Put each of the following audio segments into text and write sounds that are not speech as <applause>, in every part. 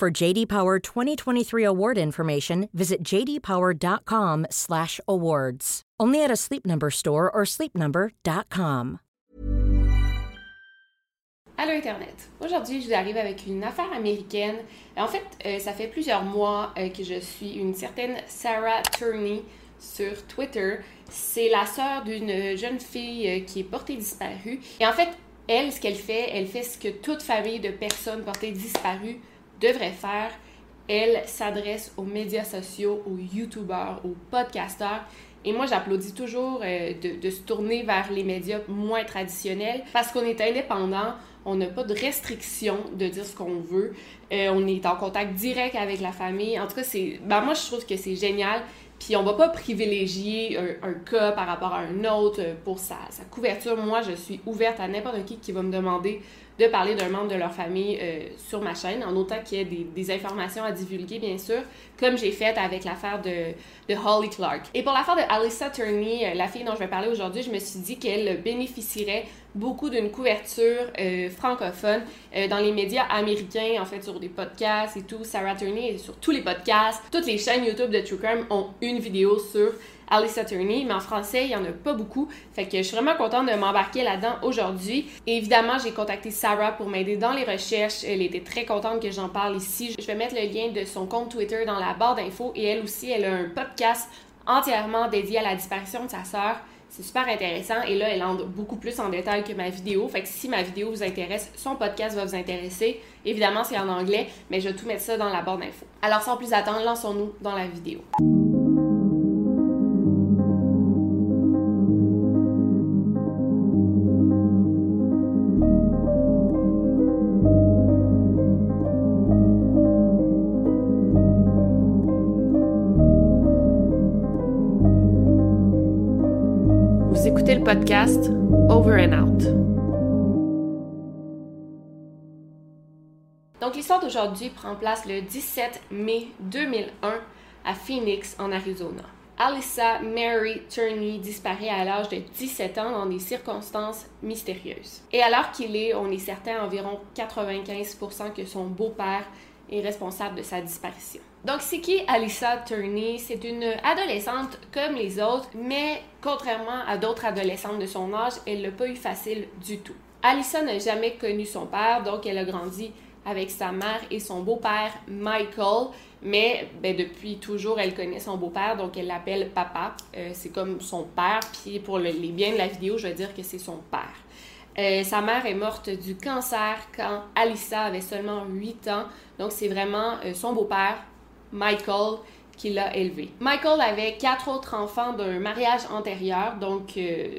For JD Power 2023 award information, visit jdpower.com/awards. Only at a Sleep Number store or sleepnumber.com. Allô Internet. Aujourd'hui, je vous arrive avec une affaire américaine. En fait, euh, ça fait plusieurs mois euh, que je suis une certaine Sarah Turney sur Twitter. C'est la sœur d'une jeune fille euh, qui est portée disparue. Et en fait, elle, ce qu'elle fait, elle fait ce que toute famille de personnes portées disparues devrait faire. Elle s'adresse aux médias sociaux, aux YouTubeurs, aux podcasteurs. Et moi, j'applaudis toujours de, de se tourner vers les médias moins traditionnels parce qu'on est indépendant, on n'a pas de restriction de dire ce qu'on veut. Euh, on est en contact direct avec la famille. En tout cas. Ben, moi, je trouve que c'est génial. Puis on va pas privilégier un, cas par rapport à un autre pour sa, sa couverture. Moi, je suis ouverte à n'importe qui qui va me demander de parler d'un membre de leur famille euh, sur ma chaîne, en autant qu'il y ait des, informations à divulguer, bien sûr, comme j'ai fait avec l'affaire de, de, Holly Clark. Et pour l'affaire de Alyssa Turney, euh, la fille dont je vais parler aujourd'hui, je me suis dit qu'elle bénéficierait beaucoup d'une couverture euh, francophone dans les médias américains, en fait, sur des podcasts et tout. Sarah Turney est sur tous les podcasts. Toutes les chaînes YouTube de True Crime ont une vidéo sur Alice Attorney, mais en français, il n'y en a pas beaucoup. Fait que je suis vraiment contente de m'embarquer là-dedans aujourd'hui. évidemment, j'ai contacté Sarah pour m'aider dans les recherches. Elle était très contente que j'en parle ici. Je vais mettre le lien de son compte Twitter dans la barre d'infos et elle aussi, elle a un podcast entièrement dédié à la disparition de sa sœur. C'est super intéressant et là, elle entre beaucoup plus en détail que ma vidéo. Fait que si ma vidéo vous intéresse, son podcast va vous intéresser. Évidemment, c'est en anglais, mais je vais tout mettre ça dans la barre d'infos. Alors sans plus attendre, lançons-nous dans la vidéo. Podcast Over and Out. Donc l'histoire d'aujourd'hui prend place le 17 mai 2001 à Phoenix, en Arizona. Alyssa Mary Turney disparaît à l'âge de 17 ans dans des circonstances mystérieuses. Et alors qu'il est, on est certain environ 95% que son beau-père est responsable de sa disparition. Donc, c'est qui Alyssa Turney? C'est une adolescente comme les autres, mais contrairement à d'autres adolescentes de son âge, elle l'a pas eu facile du tout. Alyssa n'a jamais connu son père, donc elle a grandi avec sa mère et son beau-père Michael, mais ben, depuis toujours elle connaît son beau-père, donc elle l'appelle papa. Euh, c'est comme son père, puis pour les biens de la vidéo, je vais dire que c'est son père. Euh, sa mère est morte du cancer quand Alyssa avait seulement 8 ans, donc c'est vraiment euh, son beau-père Michael qui l'a élevé. Michael avait quatre autres enfants d'un mariage antérieur, donc euh,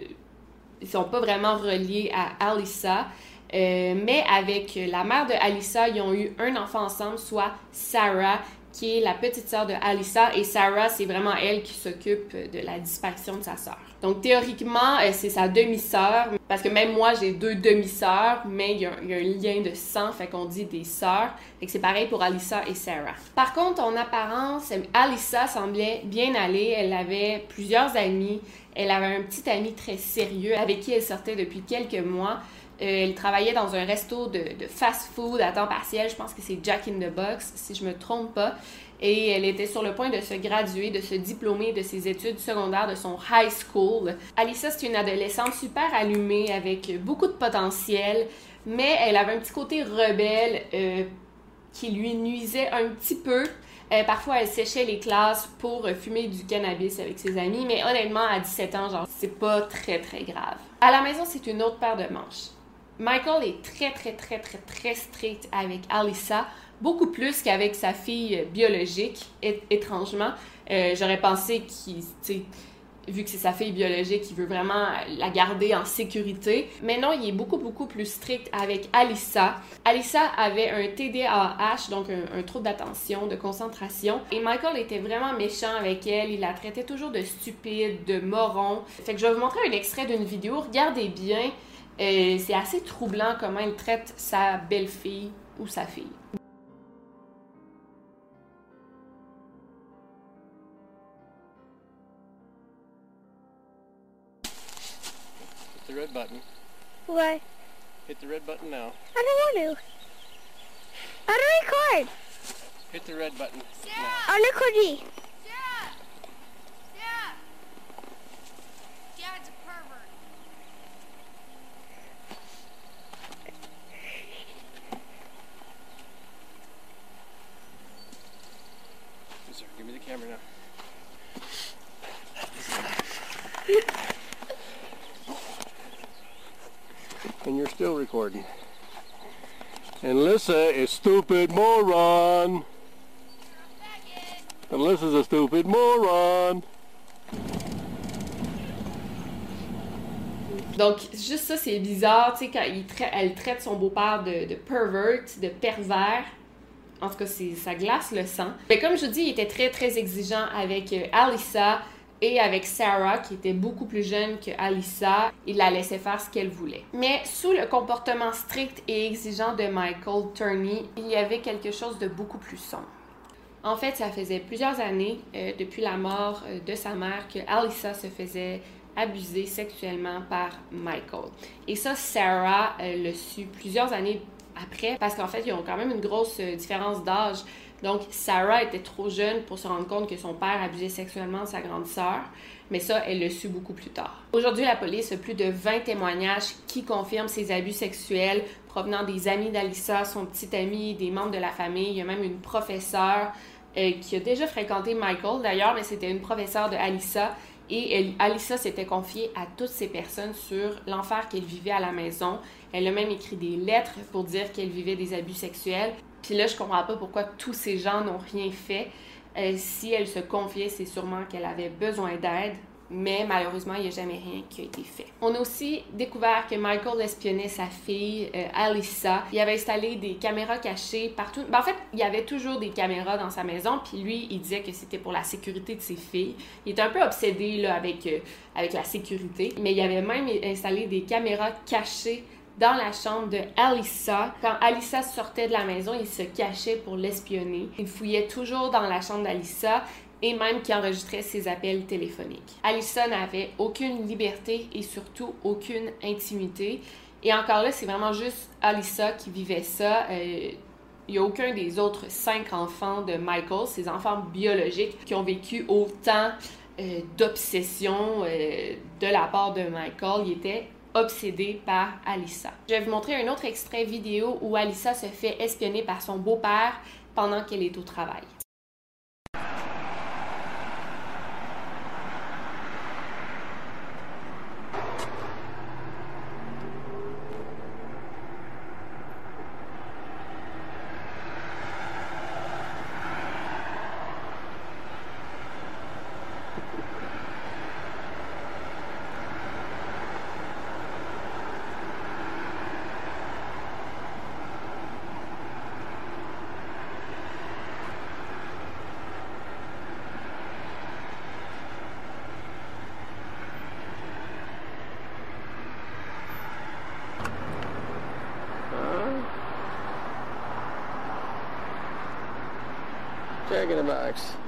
ils sont pas vraiment reliés à Alyssa. Euh, mais avec la mère de Alyssa, ils ont eu un enfant ensemble, soit Sarah, qui est la petite sœur de Alyssa. Et Sarah, c'est vraiment elle qui s'occupe de la disparition de sa sœur. Donc théoriquement, euh, c'est sa demi-sœur, parce que même moi, j'ai deux demi-sœurs, mais il y, a, un lien de sang, fait qu'on dit des sœurs. Que c'est pareil pour Alyssa et Sarah. Par contre, en apparence, Alyssa semblait bien aller. Elle avait plusieurs amis. Elle avait un petit ami très sérieux avec qui elle sortait depuis quelques mois. Euh, elle travaillait dans un resto de, de fast-food à temps partiel. Je pense que c'est Jack in the Box, si je me trompe pas et elle était sur le point de se graduer, de se diplômer de ses études secondaires de son high school. Alyssa, c'est une adolescente super allumée avec beaucoup de potentiel, mais elle avait un petit côté rebelle euh, qui lui nuisait un petit peu. Euh, parfois, elle séchait les classes pour fumer du cannabis avec ses amis, mais honnêtement, à 17 ans, genre, c'est pas très très grave. À la maison, c'est une autre paire de manches. Michael est très très très très très strict avec Alyssa beaucoup plus qu'avec sa fille biologique, étrangement. Euh, j'aurais pensé qu'il vu que c'est sa fille biologique, il veut vraiment la garder en sécurité. Mais non, il est beaucoup, beaucoup plus strict avec Alissa. Alissa avait un TDAH, donc un, trouble d'attention, de concentration. Et Michael était vraiment méchant avec elle. Il la traitait toujours de stupide, de moron. Fait que je vais vous montrer un extrait d'une vidéo. Regardez bien. Euh, c'est assez troublant comment il traite sa belle-fille ou sa fille. Red button. Why? Hit the red button now. I don't want to. How do I record? Hit the red button Sarah! now. On recording. Sarah! Sarah! Dad's a pervert. Sir, give me the camera now. <laughs> and you're still recording. Alyssa is stupid moron. Alyssa's a stupid moron. Donc, juste ça, c'est bizarre, tu sais, quand il elle traite son beau-père de, de pervert, de pervers. En tout cas, ça glace le sang. Mais comme je vous dis, il était très, très exigeant avec euh, Alyssa et avec Sarah, qui était beaucoup plus jeune que Alyssa, il la laissait faire ce qu'elle voulait. Mais sous le comportement strict et exigeant de Michael Turney, il y avait quelque chose de beaucoup plus sombre. En fait, ça faisait plusieurs années, euh, depuis la mort euh, de sa mère, que Alyssa se faisait abuser sexuellement par Michael. Et ça, Sarah euh, le su plusieurs années après, parce qu'en fait, ils ont quand même une grosse différence d'âge. Donc, Sarah était trop jeune pour se rendre compte que son père abusait sexuellement de sa grande sœur, mais ça, elle le su beaucoup plus tard. Aujourd'hui, la police a plus de 20 témoignages qui confirment ces abus sexuels provenant des amis d'Alissa, son petit ami, des membres de la famille. Il y a même une professeure euh, qui a déjà fréquenté Michael d'ailleurs, mais c'était une professeure de Alissa. Et Alissa s'était confiée à toutes ces personnes sur l'enfer qu'elle vivait à la maison. Elle a même écrit des lettres pour dire qu'elle vivait des abus sexuels. Puis là, je comprends pas pourquoi tous ces gens n'ont rien fait. Euh, si elle se confiait, c'est sûrement qu'elle avait besoin d'aide, mais malheureusement, il n'y a jamais rien qui a été fait. On a aussi découvert que Michael espionnait sa fille, euh, Alyssa. Il avait installé des caméras cachées partout. Ben, en fait, il y avait toujours des caméras dans sa maison, puis lui, il disait que c'était pour la sécurité de ses filles. Il était un peu obsédé là, avec, euh, avec la sécurité, mais il avait même installé des caméras cachées dans la chambre de Alyssa. Quand Alyssa sortait de la maison, il se cachait pour l'espionner. Il fouillait toujours dans la chambre d'Alyssa et même qui enregistrait ses appels téléphoniques. Alyssa n'avait aucune liberté et surtout aucune intimité. Et encore là, c'est vraiment juste Alyssa qui vivait ça. Euh, il n'y a aucun des autres cinq enfants de Michael, ses enfants biologiques, qui ont vécu autant euh, d'obsession euh, de la part de Michael. Il était obsédé par Alissa. Je vais vous montrer un autre extrait vidéo où Alissa se fait espionner par son beau-père pendant qu'elle est au travail. Jack in the box.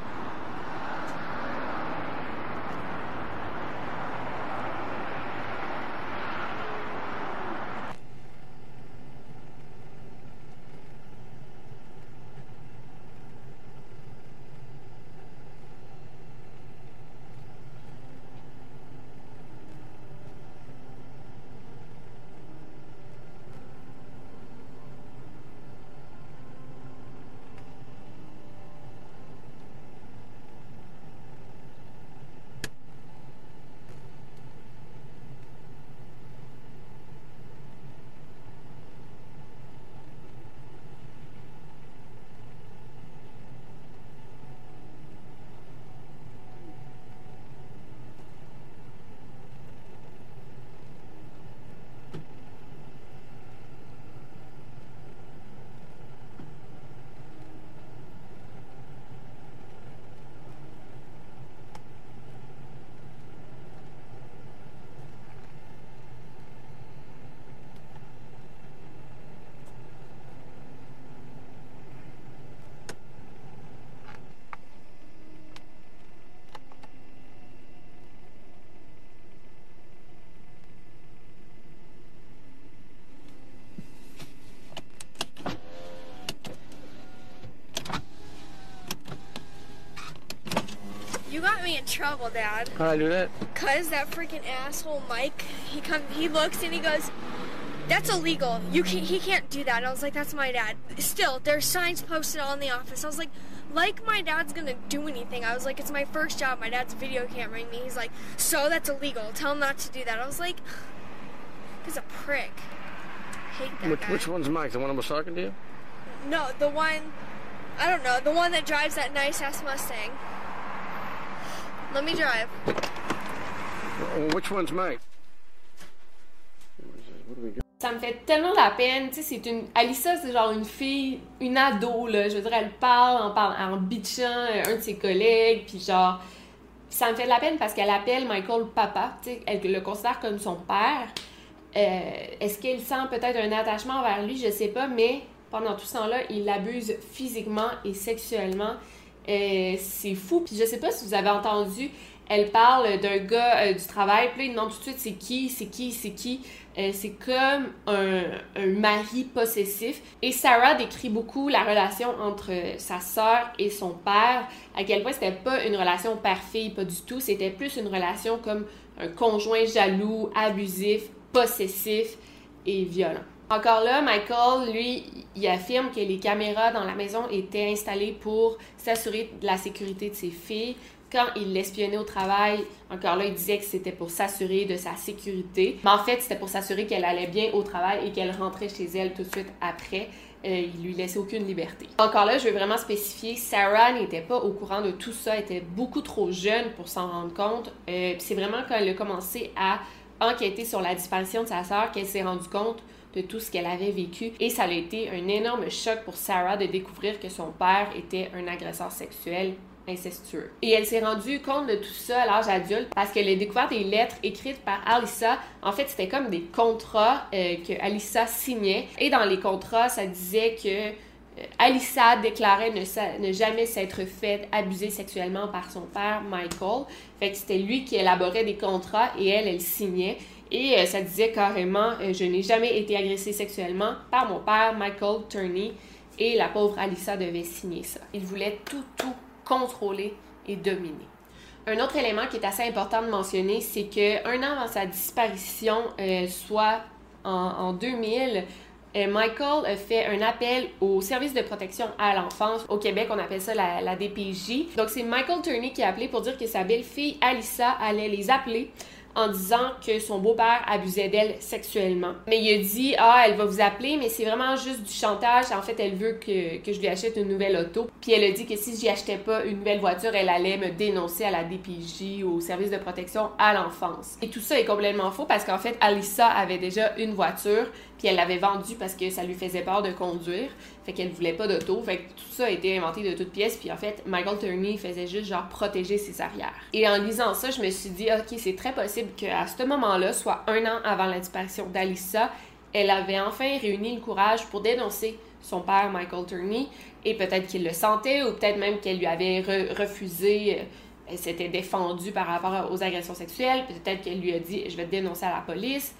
Got me in trouble, Dad. How'd I do that? Cause that freaking asshole Mike, he come, he looks and he goes, "That's illegal. You can He can't do that." And I was like, "That's my dad." Still, there's signs posted all in the office. I was like, "Like my dad's gonna do anything." I was like, "It's my first job. My dad's video cameraing me." He's like, "So that's illegal. Tell him not to do that." I was like, "He's a prick." I hate that Which, guy. which one's Mike? The one I was talking to you? No, the one. I don't know. The one that drives that nice ass Mustang. Let me drive. Oh, Which one's Mike? What do we got? Ça me fait tellement de la peine. Tu sais, c'est une. Alissa, c'est genre une fille, une ado, là. Je veux dire, elle parle en, parle, en bitchant euh, un de ses collègues, puis genre. Ça me fait de la peine parce qu'elle appelle Michael papa. Tu sais, elle le considère comme son père. Euh, Est-ce qu'elle sent peut-être un attachement envers lui? Je sais pas, mais pendant tout ce temps-là, il l'abuse physiquement et sexuellement. Euh, c'est fou. Puis je sais pas si vous avez entendu, elle parle d'un gars euh, du travail, puis là, il demande tout de suite c'est qui, c'est qui, c'est qui? Euh, c'est comme un, un mari possessif. Et Sarah décrit beaucoup la relation entre sa sœur et son père, à quel point c'était pas une relation père-fille, pas du tout. C'était plus une relation comme un conjoint jaloux, abusif, possessif et violent. Encore là, Michael, lui, il affirme que les caméras dans la maison étaient installées pour s'assurer de la sécurité de ses filles. Quand il l'espionnait au travail, encore là, il disait que c'était pour s'assurer de sa sécurité. Mais en fait, c'était pour s'assurer qu'elle allait bien au travail et qu'elle rentrait chez elle tout de suite après. Euh, il lui laissait aucune liberté. Encore là, je veux vraiment spécifier, Sarah n'était pas au courant de tout ça, était beaucoup trop jeune pour s'en rendre compte. Euh, c'est vraiment quand elle a commencé à enquêter sur la disparition de sa sœur qu'elle s'est rendue compte de tout ce qu'elle avait vécu. Et ça a été un énorme choc pour Sarah de découvrir que son père était un agresseur sexuel incestueux. Et elle s'est rendue compte de tout ça à l'âge adulte parce qu'elle a découvert des lettres écrites par Alyssa. En fait, c'était comme des contrats euh, que Alyssa signait. Et dans les contrats, ça disait que euh, Alyssa déclarait ne, ne jamais s'être fait abuser sexuellement par son père, Michael. Fait que c'était lui qui élaborait des contrats et elle, elle signait. Et euh, ça disait carrément euh, Je n'ai jamais été agressée sexuellement par mon père, Michael Turney. Et la pauvre Alyssa devait signer ça. Il voulait tout, tout contrôler et dominer. Un autre élément qui est assez important de mentionner, c'est que un an avant sa disparition, euh, soit en, en 2000, euh, Michael a fait un appel au service de protection à l'enfance. Au Québec, on appelle ça la, la DPJ. Donc, c'est Michael Turney qui a appelé pour dire que sa belle-fille, Alyssa, allait les appeler en disant que son beau-père abusait d'elle sexuellement. Mais il a dit Ah, elle va vous appeler, mais c'est vraiment juste du chantage. En fait, elle veut que, que je lui achète une nouvelle auto. Puis elle a dit que si j'y achetais pas une nouvelle voiture, elle allait me dénoncer à la DPJ, au service de protection à l'enfance. Et tout ça est complètement faux parce qu'en fait, Alyssa avait déjà une voiture, puis elle l'avait vendue parce que ça lui faisait peur de conduire. Fait qu'elle voulait pas d'auto. Fait que tout ça a été inventé de toutes pièces. Puis en fait, Michael Turney faisait juste genre protéger ses arrières. Et en lisant ça, je me suis dit, ok, c'est très possible qu'à ce moment-là, soit un an avant la disparition d'Alyssa, elle avait enfin réuni le courage pour dénoncer son père, Michael Turney. Et peut-être qu'il le sentait, ou peut-être même qu'elle lui avait re- refusé. euh, Elle s'était défendue par rapport aux agressions sexuelles. Peut-être qu'elle lui a dit, je vais te dénoncer à la police.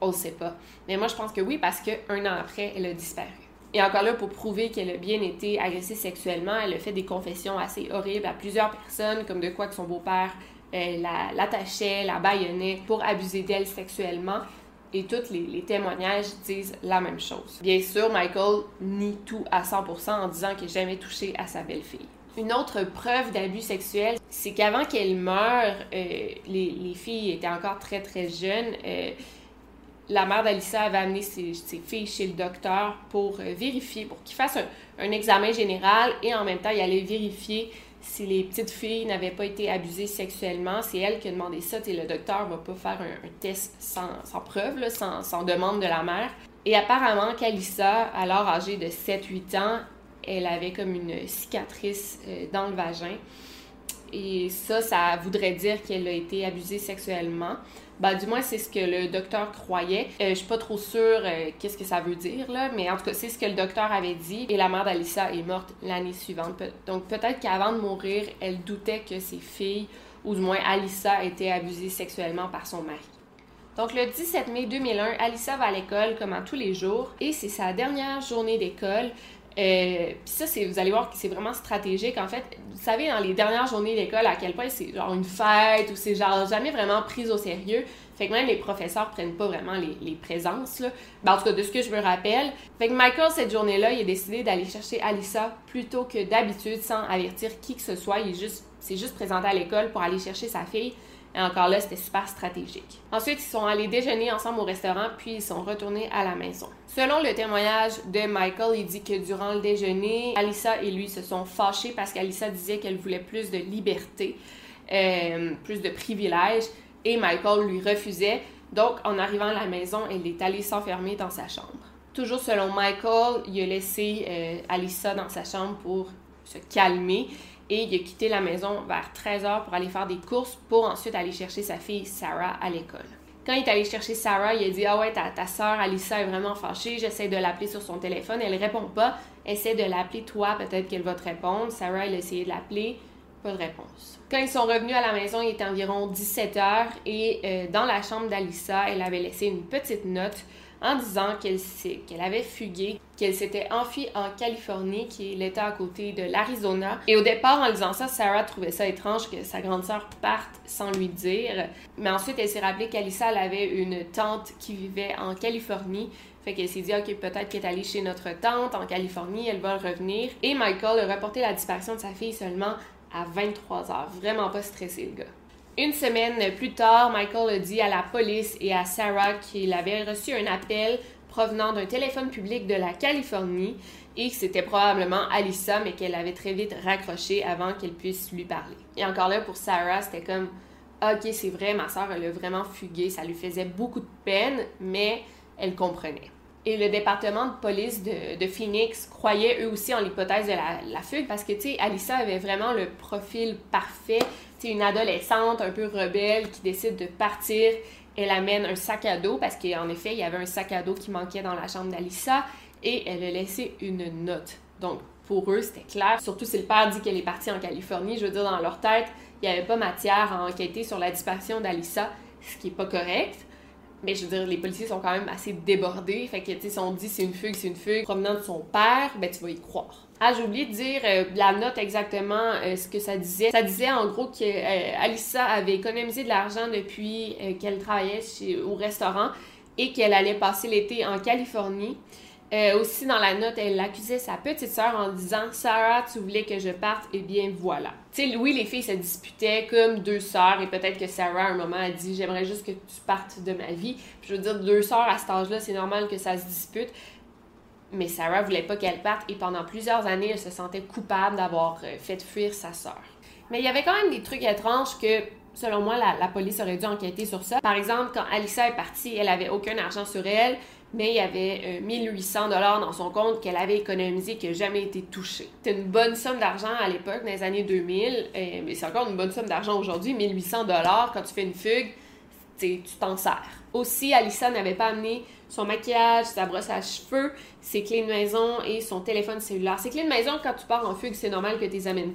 On ne sait pas. Mais moi, je pense que oui, parce qu'un an après, elle a disparu. Et encore là, pour prouver qu'elle a bien été agressée sexuellement, elle a fait des confessions assez horribles à plusieurs personnes, comme de quoi que son beau-père euh, la- l'attachait, la bâillonnait pour abuser d'elle sexuellement. Et tous les, témoignages disent la même chose. Bien sûr, Michael nie tout à 100% en disant qu'il n'a jamais touché à sa belle-fille. Une autre preuve d'abus sexuel, c'est qu'avant qu'elle meure, euh, les, les filles étaient encore très très jeunes. Euh, la mère d'Alissa avait amené ses, filles chez le docteur pour euh, vérifier, pour qu'il fasse un, examen général et en même temps, il allait vérifier si les petites filles n'avaient pas été abusées sexuellement. C'est elle qui a demandé ça. Tu sais, le docteur va pas faire un, test sans, preuve, sans demande de la mère. Et apparemment qu'Alissa, alors âgée de 7-8 ans, elle avait comme une cicatrice euh, dans le vagin. Et ça, ça voudrait dire qu'elle a été abusée sexuellement. Ben, du moins, c'est ce que le docteur croyait. Euh, je suis pas trop sûre euh, qu'est-ce que ça veut dire, là, mais en tout cas, c'est ce que le docteur avait dit. Et la mère d'Alissa est morte l'année suivante. Donc, peut-être qu'avant de mourir, elle doutait que ses filles, ou du moins Alissa, était abusée sexuellement par son mari. Donc, le 17 mai 2001, Alissa va à l'école comme à tous les jours et c'est sa dernière journée d'école. Euh, Puis ça, vous allez voir que c'est vraiment stratégique. En fait, vous savez, dans les dernières journées d'école, à quel point c'est genre une fête ou c'est genre jamais vraiment pris au sérieux. Fait que même les professeurs prennent pas vraiment les, les présences, là. Ben, en tout cas, de ce que je me rappelle. Fait que Michael, cette journée-là, il a décidé d'aller chercher Alissa plutôt que d'habitude sans avertir qui que ce soit. Il juste, s'est juste présenté à l'école pour aller chercher sa fille. Et encore là, c'était super stratégique. Ensuite, ils sont allés déjeuner ensemble au restaurant, puis ils sont retournés à la maison. Selon le témoignage de Michael, il dit que durant le déjeuner, Alissa et lui se sont fâchés parce qu'Alissa disait qu'elle voulait plus de liberté, euh, plus de privilèges, et Michael lui refusait. Donc, en arrivant à la maison, elle est allée s'enfermer dans sa chambre. Toujours selon Michael, il a laissé euh, Alissa dans sa chambre pour se calmer et il a quitté la maison vers 13h pour aller faire des courses pour ensuite aller chercher sa fille Sarah à l'école. Quand il est allé chercher Sarah, il a dit Ah ouais, ta, soeur Alissa est vraiment fâchée, j'essaie de l'appeler sur son téléphone, elle répond pas. Essaie de l'appeler toi, peut-être qu'elle va te répondre. Sarah, elle a essayé de l'appeler, pas de réponse. Quand ils sont revenus à la maison, il était environ 17h et euh, dans la chambre d'Alissa, elle avait laissé une petite note en disant qu'elle avait fugué, qu'elle s'était enfuie en Californie, qui est l'État à côté de l'Arizona. Et au départ, en disant ça, Sarah trouvait ça étrange que sa grande sœur parte sans lui dire. Mais ensuite, elle s'est rappelée qu'Alissa avait une tante qui vivait en Californie. Fait qu'elle s'est dit, OK, peut-être qu'elle est allée chez notre tante en Californie, elle va revenir. Et Michael a reporté la disparition de sa fille seulement à 23 heures. Vraiment pas stressé, le gars. Une semaine plus tard, Michael a dit à la police et à Sarah qu'il avait reçu un appel provenant d'un téléphone public de la Californie et que c'était probablement Alissa, mais qu'elle avait très vite raccroché avant qu'elle puisse lui parler. Et encore là, pour Sarah, c'était comme Ok, c'est vrai, ma soeur, elle a vraiment fugué, ça lui faisait beaucoup de peine, mais elle comprenait. Et le département de police de, Phoenix croyait eux aussi en l'hypothèse de la, la, fugue parce que, tu sais, Alissa avait vraiment le profil parfait. Sais, une adolescente un peu rebelle qui décide de partir. Elle amène un sac à dos parce qu'en effet, il y avait un sac à dos qui manquait dans la chambre d'Alissa et elle a laissé une note. Donc, pour eux, c'était clair. Surtout si le père dit qu'elle est partie en Californie. Je veux dire, dans leur tête, il n'y avait pas matière à enquêter sur la disparition d'Alissa, ce qui n'est pas correct. Mais je veux dire, les policiers sont quand même assez débordés. Fait que, tu sais, si on dit c'est une fugue, c'est une fugue provenant de son père, ben tu vas y croire. Ah, j'ai oublié de dire euh, la note exactement euh, ce que ça disait. Ça disait en gros que euh, Alissa avait économisé de l'argent depuis qu'elle travaillait au restaurant et qu'elle allait passer l'été en Californie. Aussi, dans la note, elle accusait sa petite sœur en disant Sarah, tu voulais que je parte, et eh bien voilà. Tu sais, Louis, les filles se disputaient comme deux sœurs, et peut-être que Sarah, à un moment, a dit J'aimerais juste que tu partes de ma vie. Je veux dire, deux sœurs à cet âge-là, c'est normal que ça se dispute. Mais Sarah voulait pas qu'elle parte, et pendant plusieurs années, elle se sentait coupable d'avoir fait fuir sa sœur. Mais il y avait quand même des trucs étranges que selon moi, la, la, police aurait dû enquêter sur ça. Par exemple, quand Alissa est partie, elle avait aucun argent sur elle, mais il y avait euh, 1800 dollars dans son compte qu'elle avait économisé qui n'a jamais été touché. C'est une bonne somme d'argent à l'époque, dans les années 2000, euh, mais c'est encore une bonne somme d'argent aujourd'hui. 1800 dollars quand tu fais une fugue, tu t'en sers. Aussi, Alissa n'avait pas amené son maquillage, sa brosse à cheveux, ses clés de maison et son téléphone cellulaire. Ses clés de maison, quand tu pars en fugue, c'est normal que tu les amènes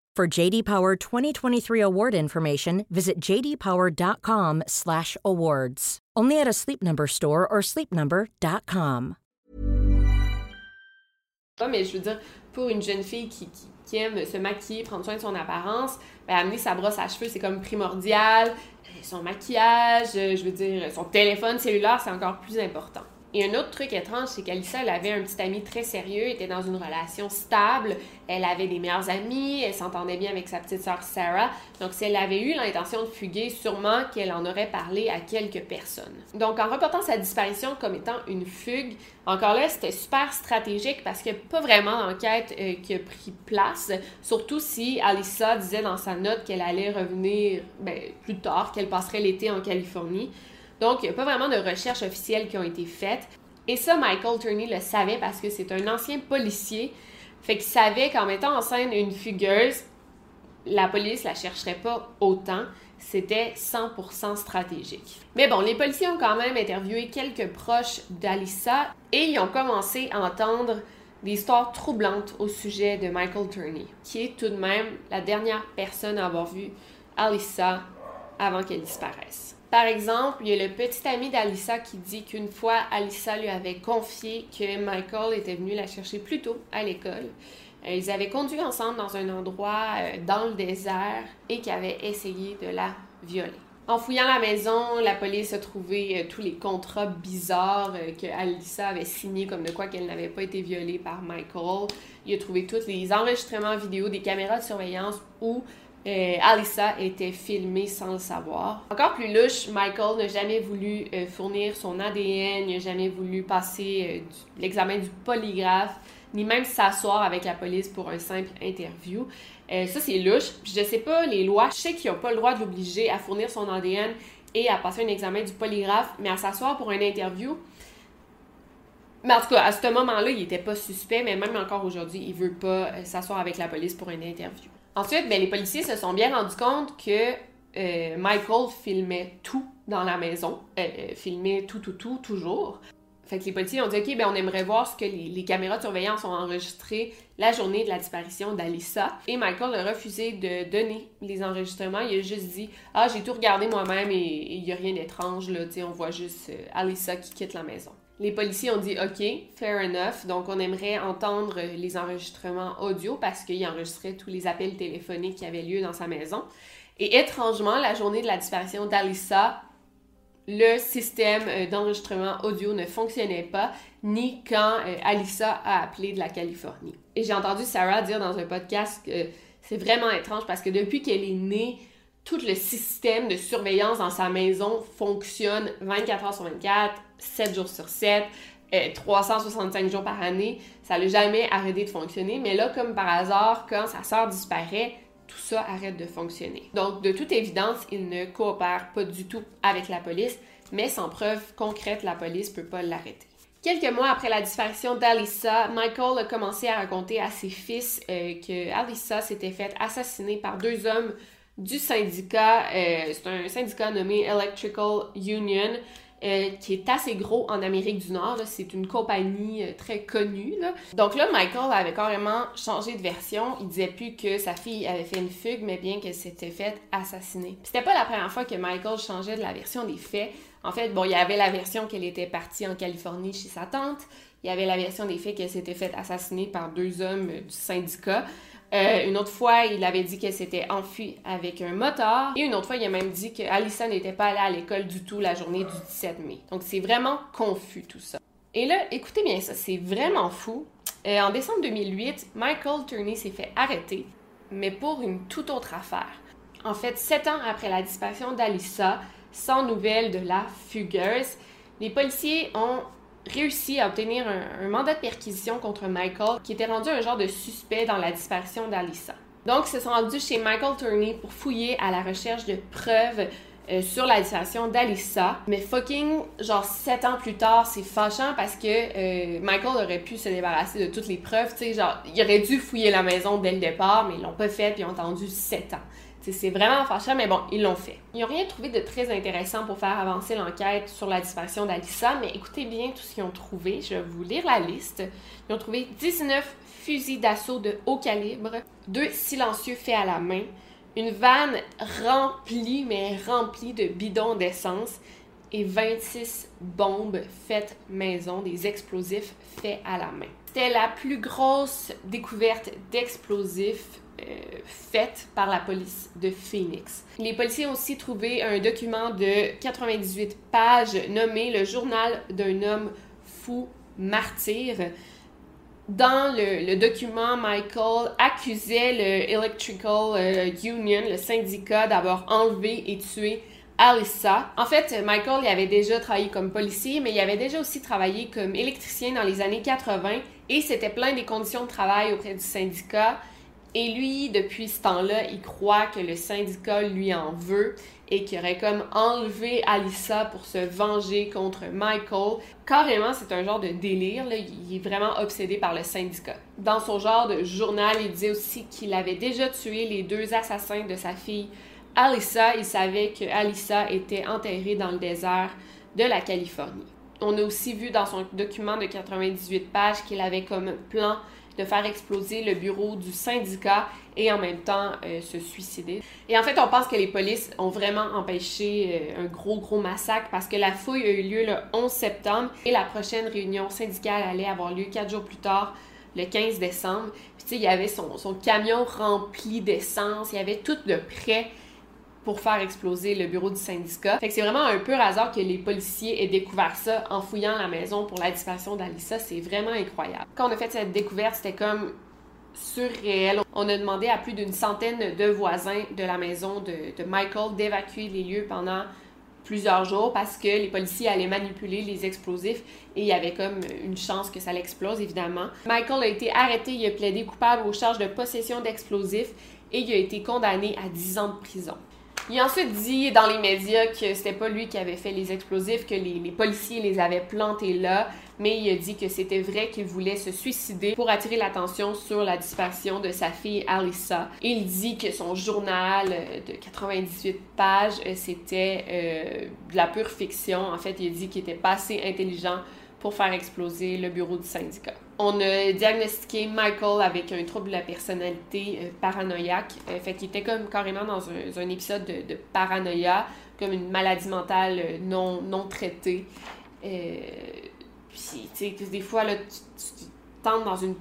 For JD Power 2023 award information, visit jdpower.com/awards. Only at a Sleep Number store or sleepnumber.com. Mais je veux dire, pour une jeune fille qui, aime se maquiller, prendre soin de son apparence, ben, amener sa brosse à cheveux, c'est comme primordial. Son maquillage, je veux dire, son téléphone cellulaire, c'est encore plus important. Et un autre truc étrange, c'est qu'Alissa, elle avait un petit ami très sérieux, était dans une relation stable, elle avait des meilleurs amis, elle s'entendait bien avec sa petite sœur Sarah. Donc, si elle avait eu l'intention de fuguer, sûrement qu'elle en aurait parlé à quelques personnes. Donc, en reportant sa disparition comme étant une fugue, encore là, c'était super stratégique parce qu'il n'y a pas vraiment d'enquête euh, qui a pris place, surtout si Alissa disait dans sa note qu'elle allait revenir ben, plus tard, qu'elle passerait l'été en Californie. Donc, il n'y a pas vraiment de recherches officielles qui ont été faites. Et ça, Michael Turney le savait parce que c'est un ancien policier. Fait qu'il savait qu'en mettant en scène une fugueuse, la police la chercherait pas autant. C'était 100% stratégique. Mais bon, les policiers ont quand même interviewé quelques proches d'Alissa et ils ont commencé à entendre des histoires troublantes au sujet de Michael Turney, qui est tout de même la dernière personne à avoir vu Alissa avant qu'elle disparaisse. Par exemple, il y a le petit ami d'Alissa qui dit qu'une fois, Alissa lui avait confié que Michael était venu la chercher plus tôt à l'école. Euh, ils avaient conduit ensemble dans un endroit euh, dans le désert et qu'il avait essayé de la violer. En fouillant la maison, la police a trouvé euh, tous les contrats bizarres que Alissa avait signés comme de quoi qu'elle n'avait pas été violée par Michael. Il a trouvé tous les enregistrements vidéo des caméras de surveillance où euh, était filmée sans le savoir. Encore plus louche, Michael n'a jamais voulu euh, fournir son ADN, n'a jamais voulu passer euh, l'examen du polygraphe, ni même s'asseoir avec la police pour un simple interview. ça, c'est louche. Je sais pas, les lois, je sais qu'ils n'ont pas le droit de l'obliger à fournir son ADN et à passer un examen du polygraphe, mais à s'asseoir pour une interview, mais en tout cas, à ce moment-là, il n'était pas suspect, mais même encore aujourd'hui, il veut pas s'asseoir avec la police pour une interview. Ensuite, ben, les policiers se sont bien rendus compte que euh, Michael filmait tout dans la maison, euh, euh, filmait tout, tout, tout, toujours. Fait que les policiers ont dit, OK, ben, on aimerait voir ce que les, caméras de surveillance ont enregistré la journée de la disparition d'Alissa. Et Michael a refusé de donner les enregistrements. Il a juste dit, ah, j'ai tout regardé moi-même et il n'y a rien d'étrange, là, tu on voit juste Alissa qui quitte la maison. Les policiers ont dit OK, fair enough. Donc, on aimerait entendre les enregistrements audio parce qu'il enregistrait tous les appels téléphoniques qui avaient lieu dans sa maison. Et étrangement, la journée de la disparition d'Alissa, le système euh, d'enregistrement audio ne fonctionnait pas, ni quand euh, Alissa a appelé de la Californie. Et j'ai entendu Sarah dire dans un podcast que c'est vraiment étrange parce que depuis qu'elle est née, tout le système de surveillance dans sa maison fonctionne 24 heures sur 24, 7 jours sur 7, 365 euh, jours par année. Ça n'a jamais arrêté de fonctionner. Mais là, comme par hasard, quand sa sœur disparaît, tout ça arrête de fonctionner. Donc, de toute évidence, il ne coopère pas du tout avec la police, mais sans preuve concrète, la police ne peut pas l'arrêter. Quelques mois après la disparition d'Alissa, Michael a commencé à raconter à ses fils euh, que Alissa s'était faite assassiner par deux hommes du syndicat. Euh, c'est un syndicat nommé Electrical Union. Euh, qui est assez gros en Amérique du Nord. C'est une compagnie euh, très connue. Donc là, Michael avait carrément changé de version. Il disait plus que sa fille avait fait une fugue, mais bien qu'elle s'était faite assassiner. C'était pas la première fois que Michael changeait de la version des faits. En fait, bon, il y avait la version qu'elle était partie en Californie chez sa tante. Il y avait la version des faits qu'elle s'était faite assassiner par deux hommes du syndicat. Euh, une autre fois, il avait dit qu'elle s'était enfuie avec un moteur. Et une autre fois, il a même dit que Alissa n'était pas allée à l'école du tout la journée du 17 mai. Donc c'est vraiment confus tout ça. Et là, écoutez bien ça, c'est vraiment fou. Euh, en décembre 2008, Michael Turney s'est fait arrêter, mais pour une toute autre affaire. En fait, sept ans après la disparition d'Alissa, sans nouvelles de la fugueuse, les policiers ont réussi à obtenir un, mandat de perquisition contre Michael, qui était rendu un genre de suspect dans la disparition d'Alissa. Donc, ils se sont rendus chez Michael Turney pour fouiller à la recherche de preuves euh, sur la disparition d'Alissa. Mais fucking, genre, sept ans plus tard, c'est fâchant parce que euh, Michael aurait pu se débarrasser de toutes les preuves. Tu sais, genre, il aurait dû fouiller la maison dès le départ, mais ils l'ont pas fait puis ils ont attendu sept ans. C'est vraiment fâchant, mais bon, ils l'ont fait. Ils n'ont rien trouvé de très intéressant pour faire avancer l'enquête sur la disparition d'Alissa, mais écoutez bien tout ce qu'ils ont trouvé. Je vais vous lire la liste. Ils ont trouvé 19 fusils d'assaut de haut calibre, deux silencieux faits à la main, une vanne remplie, mais remplie de bidons d'essence et 26 bombes faites maison, des explosifs faits à la main. C'était la plus grosse découverte d'explosifs faite par la police de Phoenix. Les policiers ont aussi trouvé un document de 98 pages nommé Le journal d'un homme fou martyr. Dans le, document, Michael accusait le Electrical euh, Union, le syndicat, d'avoir enlevé et tué Alyssa. En fait, Michael il avait déjà travaillé comme policier, mais il avait déjà aussi travaillé comme électricien dans les années 80 et c'était plein des conditions de travail auprès du syndicat. Et lui, depuis ce temps-là, il croit que le syndicat lui en veut et qui aurait comme enlevé Alissa pour se venger contre Michael. Carrément, c'est un genre de délire, il est vraiment obsédé par le syndicat. Dans son genre de journal, il disait aussi qu'il avait déjà tué les deux assassins de sa fille Alissa. Il savait que Alissa était enterrée dans le désert de la Californie. On a aussi vu dans son document de 98 pages qu'il avait comme plan de faire exploser le bureau du syndicat et en même temps euh, se suicider. Et en fait, on pense que les polices ont vraiment empêché euh, un gros, gros massacre parce que la fouille a eu lieu le 11 septembre et la prochaine réunion syndicale allait avoir lieu quatre jours plus tard, le 15 décembre. Puis tu sais, il y avait son, son camion rempli d'essence, il y avait tout de prêt pour faire exploser le bureau du syndicat. Fait que c'est vraiment un pur hasard que les policiers aient découvert ça en fouillant la maison pour la disparition d'Alissa. C'est vraiment incroyable. Quand on a fait cette découverte, c'était comme surréel. On a demandé à plus d'une centaine de voisins de la maison de, Michael d'évacuer les lieux pendant plusieurs jours parce que les policiers allaient manipuler les explosifs et il y avait comme une chance que ça l'explose évidemment. Michael a été arrêté, il a plaidé coupable aux charges de possession d'explosifs et il a été condamné à 10 ans de prison. Il a ensuite dit dans les médias que c'était pas lui qui avait fait les explosifs, que les, policiers les avaient plantés là, mais il a dit que c'était vrai qu'il voulait se suicider pour attirer l'attention sur la disparition de sa fille Alyssa. Il dit que son journal de 98 pages, euh, c'était euh, de la pure fiction. En fait, il a dit qu'il était pas assez intelligent pour faire exploser le bureau du syndicat. On a diagnostiqué Michael avec un trouble de la personnalité euh, paranoïaque. Euh, fait qu'il était comme carrément dans un, épisode de, paranoïa, comme une maladie mentale euh, non, traitée. puis, tu sais, des fois, là, tu, tentes dans une,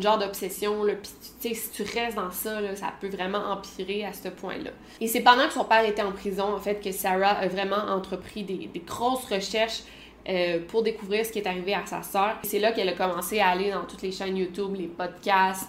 genre d'obsession, puis tu sais, si tu restes dans ça, là, ça peut vraiment empirer à ce point-là. Et c'est pendant que son père était en prison, en fait, que Sarah a vraiment entrepris des grosses recherches euh, pour découvrir ce qui est arrivé à sa sœur. C'est là qu'elle a commencé à aller dans toutes les chaînes YouTube, les podcasts,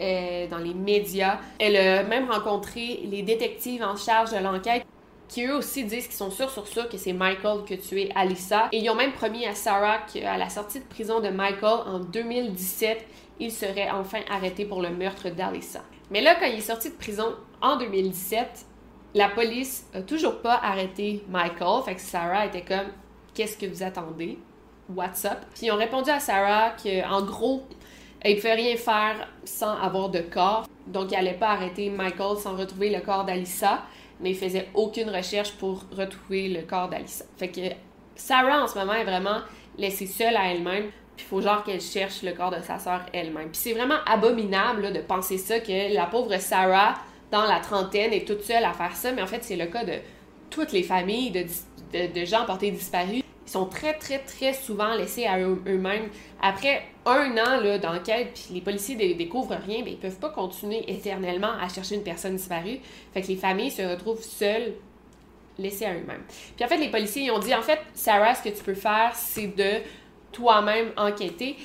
euh, dans les médias. Elle a même rencontré les détectives en charge de l'enquête qui eux aussi disent qu'ils sont sûrs sur ça que c'est Michael qui a tué Alyssa. Et ils ont même promis à Sarah qu'à la sortie de prison de Michael en 2017, il serait enfin arrêté pour le meurtre d'Alyssa. Mais là, quand il est sorti de prison en 2017, la police a toujours pas arrêté Michael. Fait que Sarah était comme qu'est-ce que vous attendez? What's up? Puis ils ont répondu à Sarah qu'en gros, elle ne pouvait rien faire sans avoir de corps. Donc, elle n'allait pas arrêter Michael sans retrouver le corps d'Alissa, mais il faisait aucune recherche pour retrouver le corps d'Alissa. Fait que Sarah, en ce moment, est vraiment laissée seule à elle-même. Puis il faut genre qu'elle cherche le corps de sa sœur elle-même. Puis c'est vraiment abominable de penser ça, que la pauvre Sarah, dans la trentaine, est toute seule à faire ça. Mais en fait, c'est le cas de toutes les familles de, de, gens portés disparus ils sont très, très, très souvent laissés à eux-mêmes. Après un an d'enquête, puis les policiers ne découvrent rien, bien, ils peuvent pas continuer éternellement à chercher une personne disparue. Fait que les familles se retrouvent seules, laissées à eux-mêmes. Puis en fait, les policiers ils ont dit, en fait, Sarah, ce que tu peux faire, c'est de toi-même enquêter.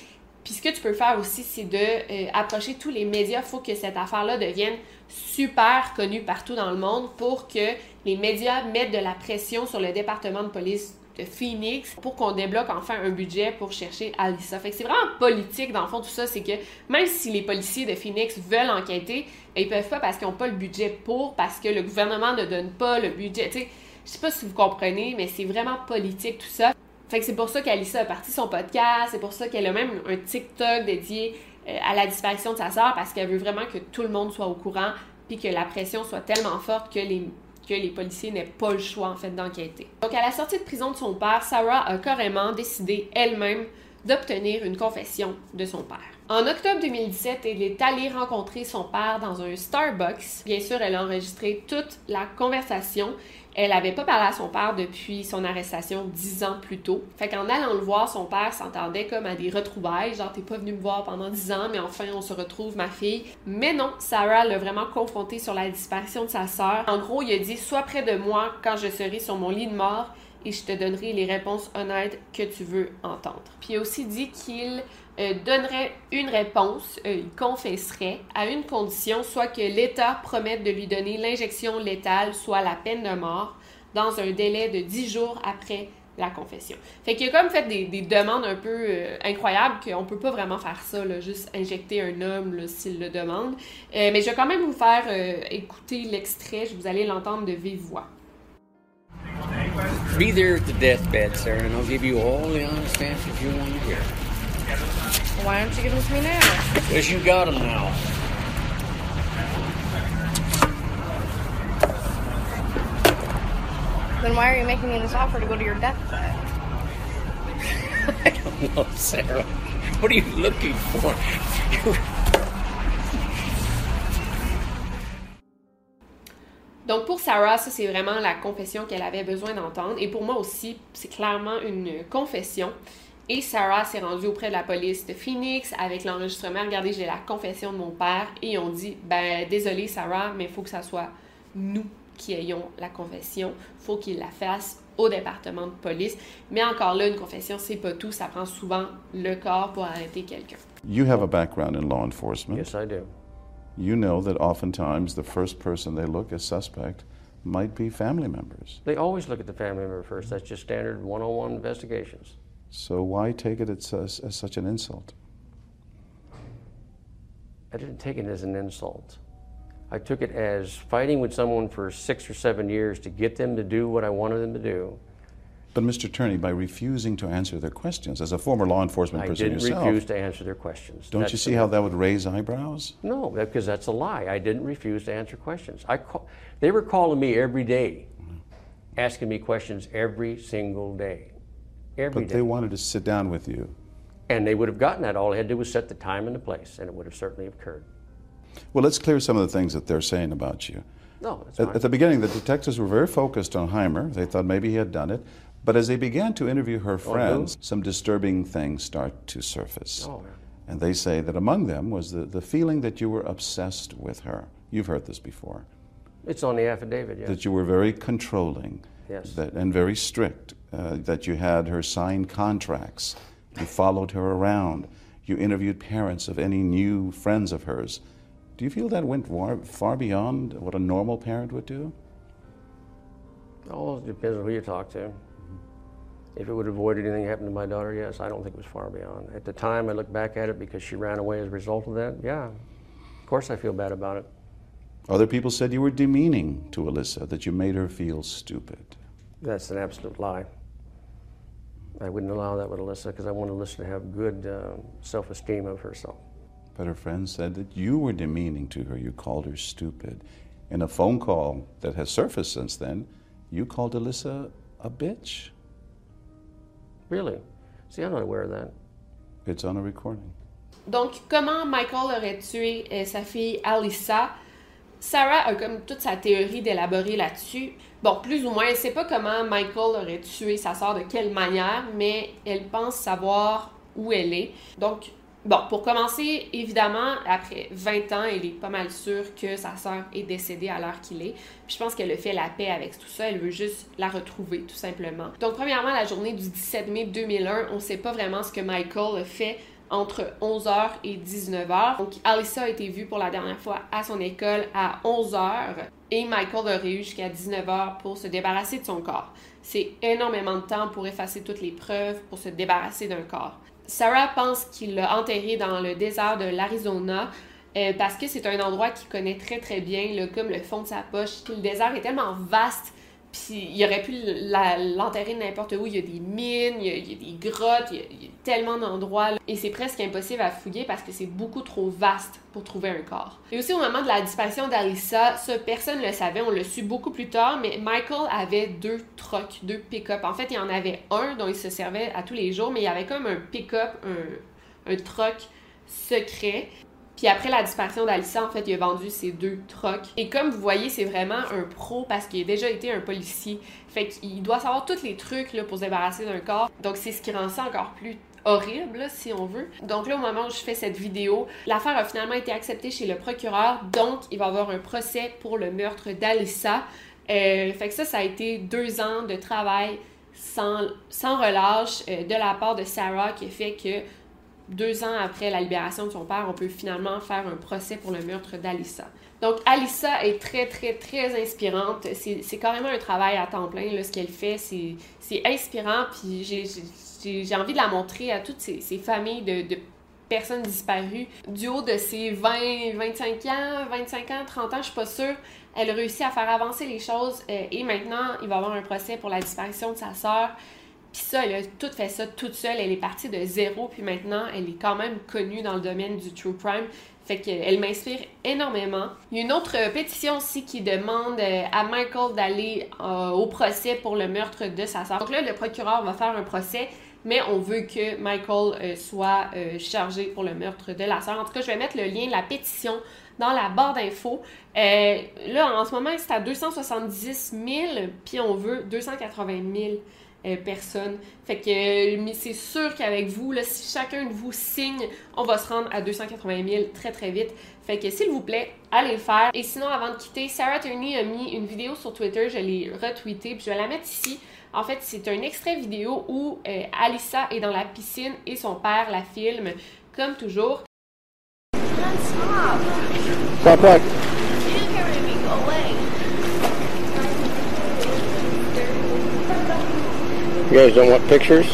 Puis ce que tu peux faire aussi, c'est de euh, approcher tous les médias. Il faut que cette affaire-là devienne super connue partout dans le monde pour que les médias mettent de la pression sur le département de police de Phoenix pour qu'on débloque enfin un budget pour chercher Alissa. Fait que c'est vraiment politique dans le fond tout ça, c'est que même si les policiers de Phoenix veulent enquêter, ils peuvent pas parce qu'ils n'ont pas le budget pour, parce que le gouvernement ne donne pas le budget. Tu sais, je sais pas si vous comprenez, mais c'est vraiment politique tout ça. Fait que c'est pour ça qu'Alissa a parti son podcast, c'est pour ça qu'elle a même un TikTok dédié euh, à la disparition de sa sœur parce qu'elle veut vraiment que tout le monde soit au courant puis que la pression soit tellement forte que les les policiers n'aient pas le choix en fait d'enquêter. Donc à la sortie de prison de son père, Sarah a carrément décidé elle-même d'obtenir une confession de son père. En octobre 2017, elle est allée rencontrer son père dans un Starbucks. Bien sûr, elle a enregistré toute la conversation elle n'avait pas parlé à son père depuis son arrestation dix ans plus tôt. Fait qu'en allant le voir, son père s'entendait comme à des retrouvailles, genre t'es pas venu me voir pendant dix ans, mais enfin on se retrouve, ma fille. Mais non, Sarah l'a vraiment confronté sur la disparition de sa sœur. En gros, il a dit Sois près de moi quand je serai sur mon lit de mort et je te donnerai les réponses honnêtes que tu veux entendre. Puis il a aussi dit qu'il euh, donnerait une réponse, euh, il confesserait, à une condition, soit que l'État promette de lui donner l'injection létale, soit la peine de mort, dans un délai de 10 jours après la confession. Fait qu'il a comme fait des, demandes un peu euh, incroyables qu'on peut pas vraiment faire ça, juste injecter un homme s'il le demande. mais je vais quand même vous faire écouter l'extrait, vous allez l'entendre de vive voix. Be there at the deathbed, Sarah, and I'll give you all the honest answers you want to hear. Why don't you give them to me now? Because you got them now. Then why are you making me this offer to go to your deathbed? <laughs> I don't know, Sarah. What are you looking for? <laughs> Donc pour Sarah, ça c'est vraiment la confession qu'elle avait besoin d'entendre. Et pour moi aussi, c'est clairement une confession. Et Sarah s'est rendue auprès de la police de Phoenix avec l'enregistrement. Regardez, j'ai la confession de mon père. Et ils ont dit, ben désolé Sarah, mais il faut que ça soit nous qui ayons la confession. faut qu'il la fasse au département de police. Mais encore là, une confession, c'est pas tout. Ça prend souvent le corps pour arrêter quelqu'un. You have a background in law enforcement. yes, I do. You know that oftentimes the first person they look as suspect might be family members. They always look at the family member first. That's just standard one on one investigations. So why take it as, as, as such an insult? I didn't take it as an insult. I took it as fighting with someone for six or seven years to get them to do what I wanted them to do. But Mr. Turney, by refusing to answer their questions, as a former law enforcement I person didn't yourself, refuse to answer their questions. don't That's you the- see how that would raise eyebrows? No, because that's a lie. I didn't refuse to answer questions. I call, they were calling me every day, asking me questions every single day. Every But day. they wanted to sit down with you. and they would have gotten that. All they had to do was set the time and the place, and it would have certainly occurred. Well, let's clear some of the things that they're saying about you. No, that's At, fine. at the beginning, the detectives were very focused on Heimer. They thought maybe he had done it. But as they began to interview her friends, some disturbing things start to surface. Oh. And they say that among them was the, the feeling that you were obsessed with her. You've heard this before. It's on the affidavit, yes. That you were very controlling Yes. that, and very strict, uh, that you had her sign contracts, you followed her around, you interviewed parents of any new friends of hers. Do you feel that went far, far beyond what a normal parent would do? Oh, it depends on who you talk to. If it would avoid anything happening to my daughter, yes, I don't think it was far beyond. At the time, I look back at it because she ran away as a result of that. Yeah, of course I feel bad about it. Other people said you were demeaning to Alyssa, that you made her feel stupid. That's an absolute lie. I wouldn't allow that with Alyssa because I want Alyssa to have good uh, self-esteem of herself. But her friends said that you were demeaning to her. You called her stupid. In a phone call that has surfaced since then, you called Alyssa a bitch. Really? See, I'm not aware of that. It's on a recording. Donc, comment Michael aurait tué euh, sa fille Alyssa? Sarah a comme toute sa théorie d'élaborer là-dessus. Bon, plus ou moins, elle sait pas comment Michael aurait tué sa sœur, de quelle manière, mais elle pense savoir où elle est. Donc, bon, pour commencer, évidemment, après 20 ans, elle est pas mal sûre que sa sœur est décédée à l'heure qu'il est. Puis je pense qu'elle a fait la paix avec tout ça. Elle veut juste la retrouver, tout simplement. Donc, premièrement, la journée du 17 mai 2001, on sait pas vraiment ce que Michael a fait entre 11h et 19h. Donc, Alyssa a été vue pour la dernière fois à son école à 11h et Michael aurait eu jusqu'à 19h pour se débarrasser de son corps. C'est énormément de temps pour effacer toutes les preuves, pour se débarrasser d'un corps. Sarah pense qu'il l'a enterré dans le désert de l'Arizona euh, parce que c'est un endroit qu'il connaît très très bien, comme le fond de sa poche. Le désert est tellement vaste puis il aurait pu l'enterrer n'importe où. Il y a des mines, il y a, des grottes, il y a, tellement d'endroits. Et c'est presque impossible à fouiller parce que c'est beaucoup trop vaste pour trouver un corps. Et aussi au moment de la disparition d'Alyssa, ça personne ne le savait, on l'a su beaucoup plus tard, mais Michael avait deux trucks, deux pick-up. En fait, il en avait un dont il se servait à tous les jours, mais il y avait comme un pick-up, un truck secret. Puis après la disparition d'Alyssa, en fait, il a vendu ses deux trucks. Et comme vous voyez, c'est vraiment un pro parce qu'il a déjà été un policier. Fait qu'il doit savoir tous les trucs là, pour se débarrasser d'un corps. Donc c'est ce qui rend ça encore plus horrible, si on veut. Donc là, au moment où je fais cette vidéo, l'affaire a finalement été acceptée chez le procureur. Donc, il va y avoir un procès pour le meurtre d'Alyssa. Euh, fait que ça, ça a été deux ans de travail sans, sans relâche euh, de la part de Sarah qui fait que deux ans après la libération de son père, on peut finalement faire un procès pour le meurtre d'Alyssa. Donc, Alyssa est très, très, très inspirante. C'est carrément un travail à temps plein, ce qu'elle fait. C'est inspirant, puis j'ai- envie de la montrer à toutes ces, familles de, de personne disparue. Du haut de ses 20, 25 ans, 25 ans, 30 ans, je suis pas sûre, elle a réussi à faire avancer les choses euh, et maintenant, il va y avoir un procès pour la disparition de sa sœur. Puis ça, elle a tout fait ça toute seule. Elle est partie de zéro, puis maintenant, elle est quand même connue dans le domaine du true crime. Fait qu'elle m'inspire énormément. Il y a une autre pétition aussi qui demande euh, à Michael d'aller euh, au procès pour le meurtre de sa sœur. Donc là, le procureur va faire un procès, mais on veut que Michael euh, soit chargé pour le meurtre de la sœur. En tout cas, je vais mettre le lien de la pétition dans la barre d'infos. là, en ce moment, c'est à 270 000, puis on veut 280 000 euh, personnes. Fait que euh, mais c'est sûr qu'avec vous, là, si chacun de vous signe, on va se rendre à 280 000 très très vite. Fait que s'il vous plaît, allez le faire. Et sinon, avant de quitter, Sarah Turney a mis une vidéo sur Twitter, je l'ai retweetée, puis je vais la mettre ici. En fait, c'est un extrait vidéo où euh, Alissa est dans la piscine et son père la filme, comme toujours. Stop what? You guys don't want pictures?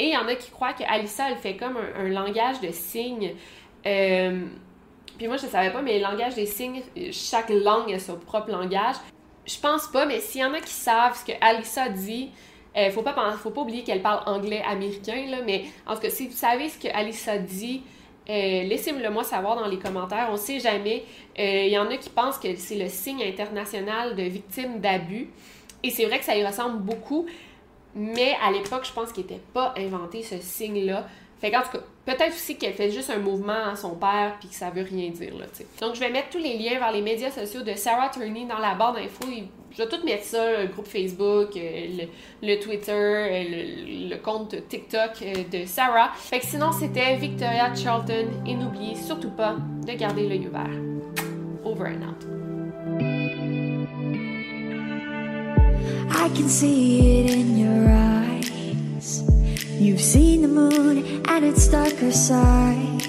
Et il y en a qui croient que Alissa, elle fait comme un, un langage de signes. Euh, puis moi, je ne savais pas, mais le langage des signes, chaque langue a son propre langage. Je pense pas, mais s'il y en a qui savent ce que Alissa dit, euh, faut pas faut pas oublier qu'elle parle anglais américain là, mais en tout cas, si vous savez ce que Alissa dit, euh, laissez-le moi savoir dans les commentaires. On sait jamais. Euh, il y en a qui pensent que c'est le signe international de victimes d'abus. Et c'est vrai que ça y ressemble beaucoup. Mais à l'époque, je pense qu'il n'était pas inventé ce signe-là. Fait qu'en tout cas, peut-être aussi qu'elle fait juste un mouvement à son père puis que ça veut rien dire, là, sais. Donc, je vais mettre tous les liens vers les médias sociaux de Sarah Turney dans la barre d'infos. Je vais tout mettre ça, le groupe Facebook, euh, le, Twitter, euh, le, le, compte TikTok euh, de Sarah. Fait que sinon, c'était Victoria Charlton et n'oubliez surtout pas de garder l'œil ouvert. Over and out. I can see it in your eyes. You've seen the moon and its darker side.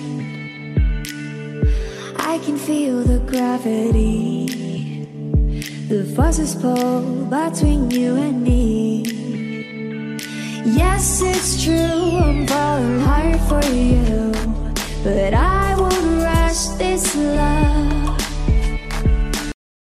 I can feel the gravity. The forces pull between you and me. Yes, it's true, I'm falling hard for you. But I won't rush this love.